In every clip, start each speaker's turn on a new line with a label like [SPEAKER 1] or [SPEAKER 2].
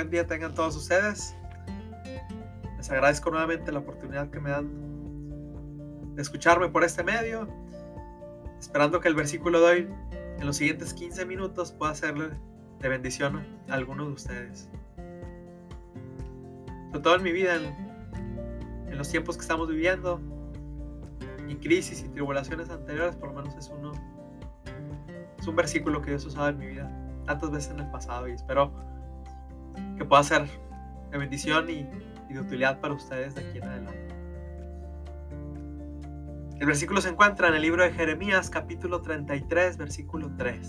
[SPEAKER 1] buen día tengan todos ustedes. Les agradezco nuevamente la oportunidad que me dan de escucharme por este medio. Esperando que el versículo de hoy, en los siguientes 15 minutos, pueda serle de bendición a alguno de ustedes. Sobre todo en mi vida, en, en los tiempos que estamos viviendo, y crisis y tribulaciones anteriores, por lo menos es uno. Es un versículo que Dios usado en mi vida tantas veces en el pasado y espero que pueda ser de bendición y, de utilidad para ustedes de aquí en adelante. El versículo se encuentra en el libro de Jeremías, capítulo 33, versículo 3.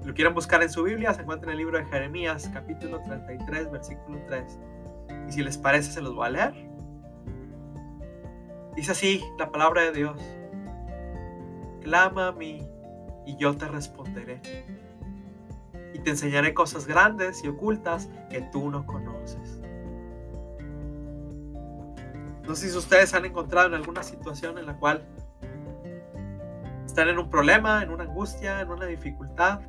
[SPEAKER 1] Si lo quieren buscar en su Biblia, se encuentra en el libro de Jeremías, capítulo 33, versículo 3. Y si les parece, se los voy a leer. Dice así la palabra de Dios. Clama a mí y yo te responderé. Y te enseñaré cosas grandes y ocultas que tú no conoces. No sé si ustedes han encontrado en alguna situación en la cual están en un problema, en una angustia, en una dificultad.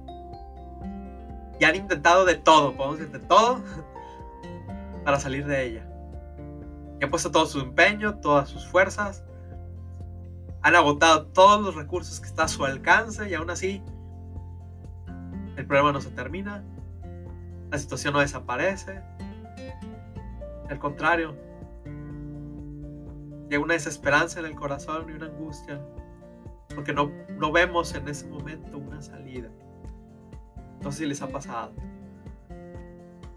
[SPEAKER 1] Y han intentado de todo, podemos decir de todo, para salir de ella y han puesto todo su empeño, todas sus fuerzas, han agotado todos los recursos que está a su alcance y aún así el problema no se termina, la situación no desaparece, al contrario, hay una desesperanza en el corazón y una angustia, porque no, no vemos en ese momento una salida. No sé si les ha pasado.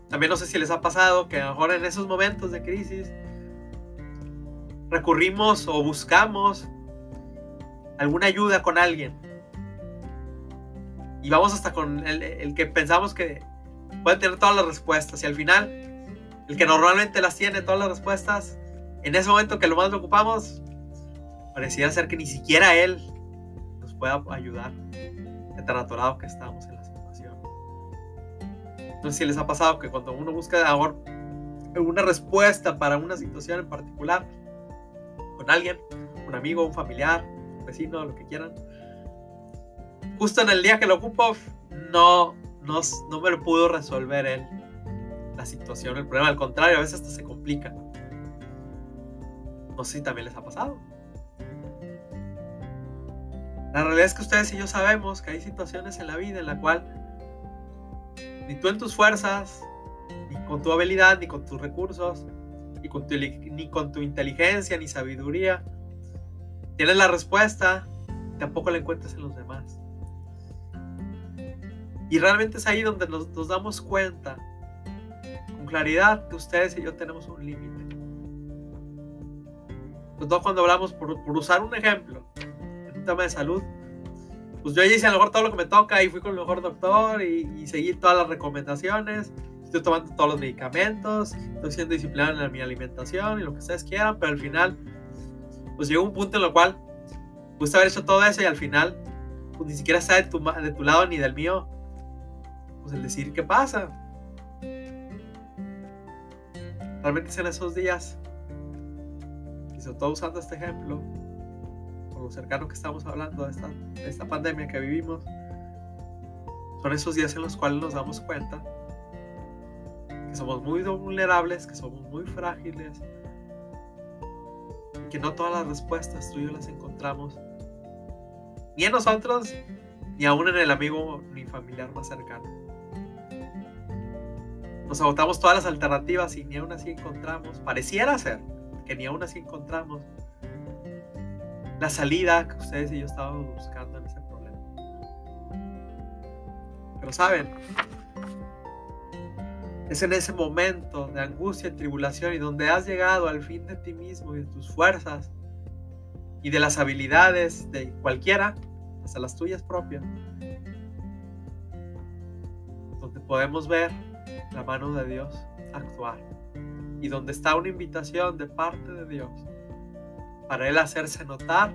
[SPEAKER 1] También no sé si les ha pasado que a lo mejor en esos momentos de crisis recurrimos o buscamos alguna ayuda con alguien. Y vamos hasta con el, que pensamos que puede tener todas las respuestas. Y al final, el que normalmente las tiene todas las respuestas, en ese momento que lo más lo ocupamos, parecía ser que ni siquiera él nos pueda ayudar. De tan atorado que estamos en la situación. No sé si les ha pasado que cuando uno busca ahora una respuesta para una situación en particular, con alguien, un amigo, un familiar, un vecino, lo que quieran. Justo en el día que lo ocupo, no, no, no me lo pudo resolver él, la situación, el problema. Al contrario, a veces hasta se complica. No sé si también les ha pasado. La realidad es que ustedes y yo sabemos que hay situaciones en la vida en la cual ni tú en tus fuerzas, ni con tu habilidad, ni con tus recursos, con ni con tu inteligencia ni sabiduría. Tienes la respuesta, tampoco la encuentras en los demás. Y realmente es ahí donde nos, damos cuenta con claridad que ustedes y yo tenemos un límite. Sobre cuando hablamos, por, usar un ejemplo, en un tema de salud, pues yo hice a lo mejor todo lo que me toca y fui con el mejor doctor y, y seguí todas las recomendaciones estoy tomando todos los medicamentos, estoy siendo disciplinado en mi alimentación y lo que ustedes quieran, pero al final, pues llegó un punto en el cual pudiste haber hecho todo eso y al final, pues ni siquiera está de tu, de tu lado ni del mío, pues el decir qué pasa. Realmente en esos días, y sobre todo usando este ejemplo, por lo cercano que estamos hablando de esta, de esta pandemia que vivimos, son esos días en los cuales nos damos cuenta que somos muy vulnerables, que somos muy frágiles, y que no todas las respuestas tú y yo las encontramos, ni en nosotros, ni aún en el amigo ni familiar más cercano. Nos agotamos todas las alternativas y ni aún así encontramos, pareciera ser que ni aún así encontramos la salida que ustedes y yo estábamos buscando en ese problema. Pero saben, es en ese momento de angustia y tribulación y donde has llegado al fin de ti mismo y de tus fuerzas y de las habilidades de cualquiera, hasta las tuyas propias, donde podemos ver la mano de Dios actuar y donde está una invitación de parte de Dios para Él hacerse notar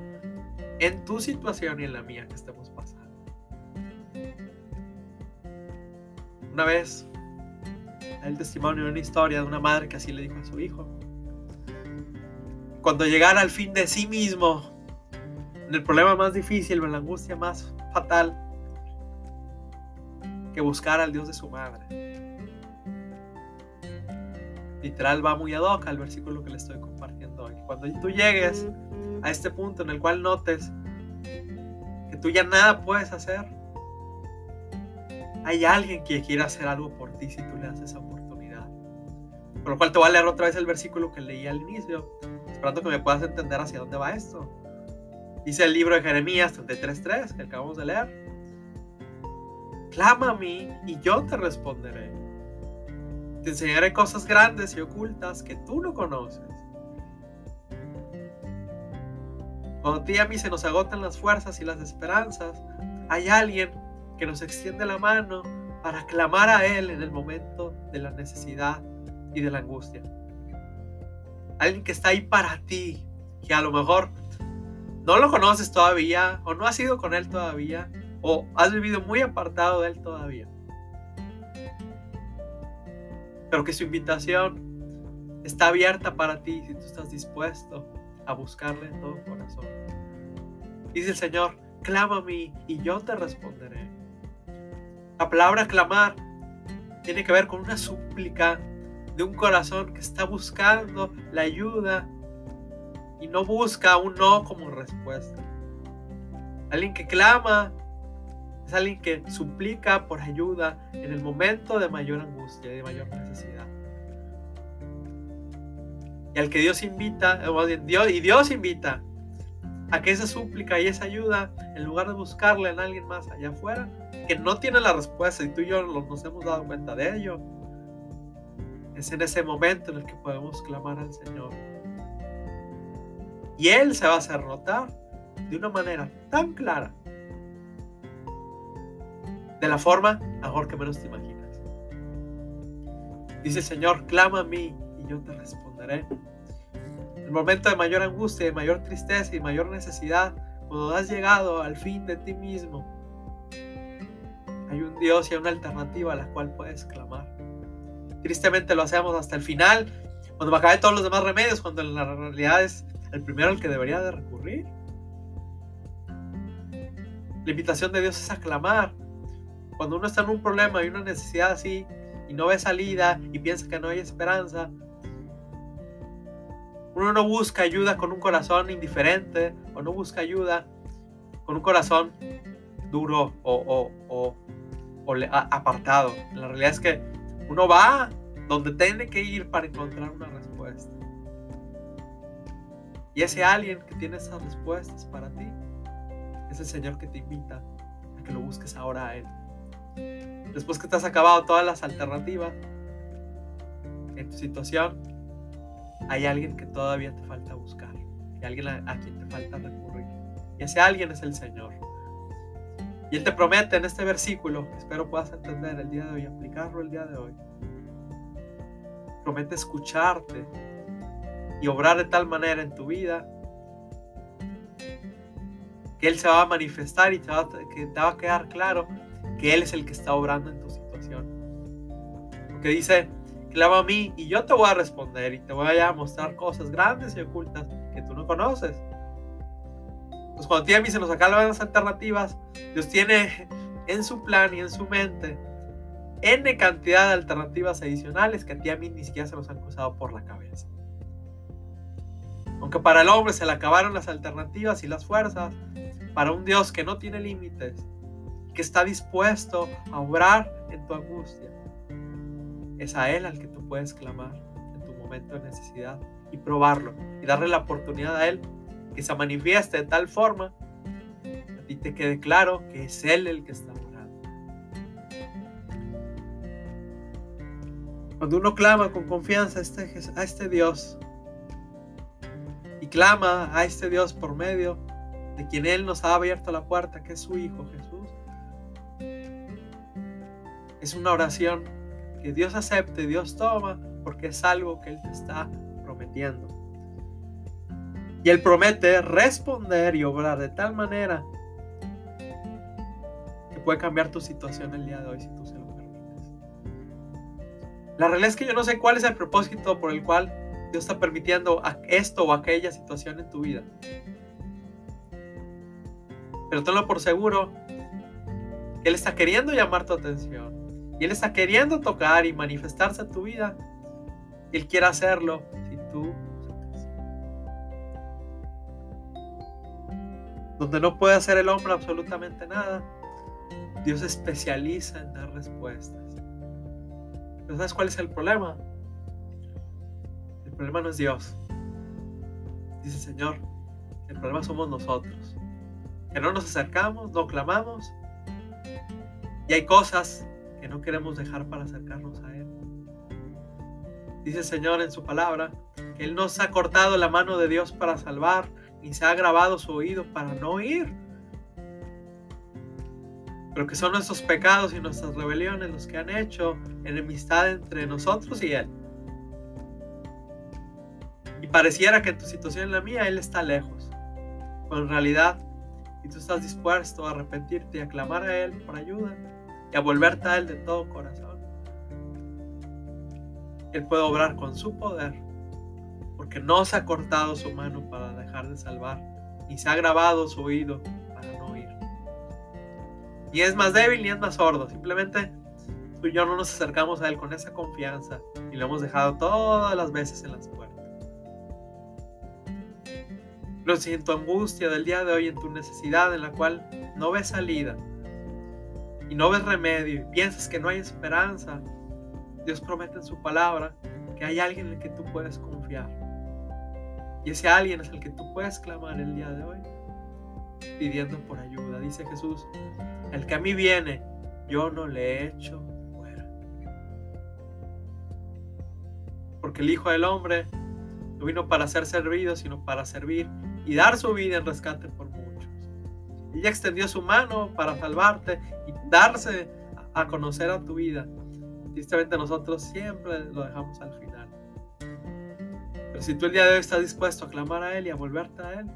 [SPEAKER 1] en tu situación y en la mía que estemos pasando. Una vez el testimonio de una historia de una madre que así le dijo a su hijo. Cuando llegara al fin de sí mismo, en el problema más difícil, en la angustia más fatal, que buscar al Dios de su madre. Literal va muy ad hoc al versículo que le estoy compartiendo hoy. Cuando tú llegues a este punto en el cual notes que tú ya nada puedes hacer, hay alguien que quiere hacer algo por ti si tú le das esa oportunidad. Por lo cual te voy a leer otra vez el versículo que leí al inicio, esperando que me puedas entender hacia dónde va esto. Dice el libro de Jeremías 33.3 que acabamos de leer. Clama a mí y yo te responderé. Te enseñaré cosas grandes y ocultas que tú no conoces. Cuando a ti y a mí se nos agotan las fuerzas y las esperanzas, hay alguien que nos extiende la mano para clamar a Él en el momento de la necesidad y de la angustia. Alguien que está ahí para ti, que a lo mejor no lo conoces todavía o no has ido con Él todavía o has vivido muy apartado de Él todavía. Pero que su invitación está abierta para ti si tú estás dispuesto a buscarle en todo corazón. Dice el Señor, clama a mí y yo te responderé. La palabra clamar tiene que ver con una súplica de un corazón que está buscando la ayuda y no busca un no como respuesta. Alguien que clama es alguien que suplica por ayuda en el momento de mayor angustia de mayor necesidad. Y al que Dios invita, Dios, y Dios invita a que esa súplica y esa ayuda, en lugar de buscarle en alguien más allá afuera, que no tiene la respuesta, y tú y yo nos hemos dado cuenta de ello, es en ese momento en el que podemos clamar al Señor. Y Él se va a hacer notar de una manera tan clara de la forma mejor que menos te imaginas. Dice el Señor, clama a mí y yo te responderé. El momento de mayor angustia, de mayor tristeza y mayor necesidad, cuando has llegado al fin de ti mismo, hay un Dios y hay una alternativa a la cual puedes clamar. Tristemente lo hacemos hasta el final, cuando me acabe todos los demás remedios, cuando en la realidad es el primero al que debería de recurrir. La invitación de Dios es a clamar, cuando uno está en un problema y una necesidad así y no ve salida y piensa que no hay esperanza, uno no busca ayuda con un corazón indiferente o no busca ayuda con un corazón duro o, o, apartado. La realidad es que uno va donde tiene que ir para encontrar una respuesta. Y ese alguien que tiene esas respuestas para ti es el Señor que te invita a que lo busques ahora a Él. Después que te has acabado todas las alternativas en tu situación, hay alguien que todavía te falta buscar. Hay alguien a, quien te falta recurrir. Y ese alguien es el Señor. Y Él te promete en este versículo, espero puedas entender el día de hoy, aplicarlo el día de hoy. Promete escucharte y obrar de tal manera en tu vida que Él se va a manifestar y te va, que te va a quedar claro que Él es el que está obrando en tu situación. Porque dice, clama a mí y yo te voy a responder y te voy a mostrar cosas grandes y ocultas que tú no conoces. Pues cuando mí se nos acaban las alternativas, Dios tiene en su plan y en su mente N cantidad de alternativas adicionales que a ti a mí ni siquiera se nos han cruzado por la cabeza. Aunque para el hombre se le acabaron las alternativas y las fuerzas, para un Dios que no tiene límites, que está dispuesto a obrar en tu angustia. Es a Él al que tú puedes clamar en tu momento de necesidad y probarlo y darle la oportunidad a Él que se manifieste de tal forma a ti te quede claro que es Él el que está orando. Cuando uno clama con confianza a este, a este Dios y clama a este Dios por medio de quien Él nos ha abierto la puerta, que es su Hijo Jesús, es una oración que Dios acepte, Dios toma, porque es algo que Él te está prometiendo. Y Él promete responder y obrar de tal manera que puede cambiar tu situación el día de hoy si tú se lo permites. La realidad es que yo no sé cuál es el propósito por el cual Dios está permitiendo esto o aquella situación en tu vida. Pero tenlo por seguro que Él está queriendo llamar tu atención y Él está queriendo tocar y manifestarse en tu vida Él quiere hacerlo si tú donde no puede hacer el hombre absolutamente nada, Dios especializa en dar respuestas. Pero ¿sabes cuál es el problema? El problema no es Dios. Dice el Señor, el problema somos nosotros. Que no nos acercamos, no clamamos. Y hay cosas que no queremos dejar para acercarnos a Él. Dice el Señor en su palabra que Él nos ha cortado la mano de Dios para salvar, ni se ha grabado su oído para no oír. Pero que son nuestros pecados y nuestras rebeliones los que han hecho enemistad entre nosotros y Él. Y pareciera que en tu situación y la mía Él está lejos. Pero en realidad, si tú estás dispuesto a arrepentirte y a clamar a Él por ayuda y a volverte a Él de todo corazón, Él puede obrar con su poder porque no se ha cortado su mano para dejar de salvar, ni se ha grabado su oído para no oír. Ni es más débil ni es más sordo, simplemente tú y yo no nos acercamos a Él con esa confianza y lo hemos dejado todas las veces en las puertas. Pero si en tu angustia del día de hoy, en tu necesidad en la cual no ves salida y no ves remedio y piensas que no hay esperanza, Dios promete en su palabra que hay alguien en el que tú puedes confiar y ese alguien es el que tú puedes clamar el día de hoy, pidiendo por ayuda. Dice Jesús, el que a mí viene, yo no le echo fuera. Porque el Hijo del Hombre no vino para ser servido, sino para servir y dar su vida en rescate por. Ella extendió su mano para salvarte y darse a conocer a tu vida. Tristemente nosotros siempre lo dejamos al final si tú el día de hoy estás dispuesto a clamar a Él y a volverte a Él,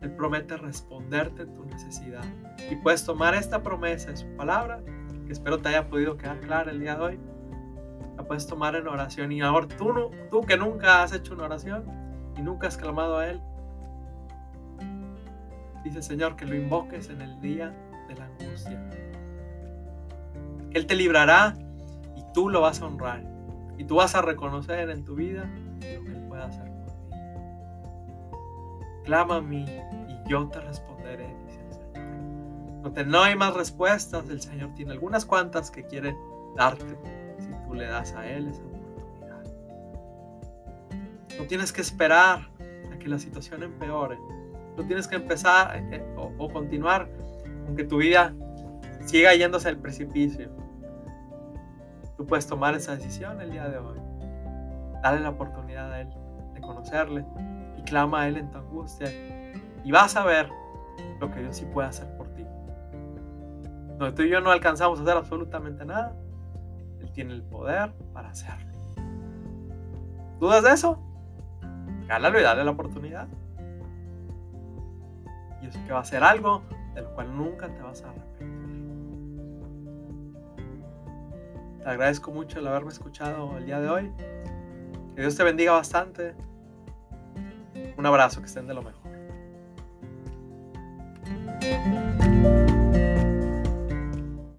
[SPEAKER 1] Él promete responderte tu necesidad. Y puedes tomar esta promesa en su palabra, que espero te haya podido quedar clara el día de hoy. La puedes tomar en oración. Y ahora tú, tú que nunca has hecho una oración y nunca has clamado a Él, dice Señor que lo invoques en el día de la angustia. Él te librará y tú lo vas a honrar. Y tú vas a reconocer en tu vida lo que Él puede hacer por ti. Clama a mí y yo te responderé, dice el Señor. No hay más respuestas, el Señor tiene algunas cuantas que quiere darte si tú le das a Él esa oportunidad. No tienes que esperar a que la situación empeore. No tienes que empezar eh, o, o continuar aunque tu vida siga yéndose al precipicio Tú puedes tomar esa decisión el día de hoy. Dale la oportunidad a Él de conocerle y clama a Él en tu angustia. Y vas a ver lo que Dios sí puede hacer por ti. Donde tú y yo no alcanzamos a hacer absolutamente nada, Él tiene el poder para hacerlo. ¿Dudas de eso? Cálalo y dale la oportunidad. Que va a ser algo de lo cual nunca te vas a arrepentir. Te agradezco mucho el haberme escuchado el día de hoy. Que Dios te bendiga bastante. Un abrazo, que estén de lo mejor.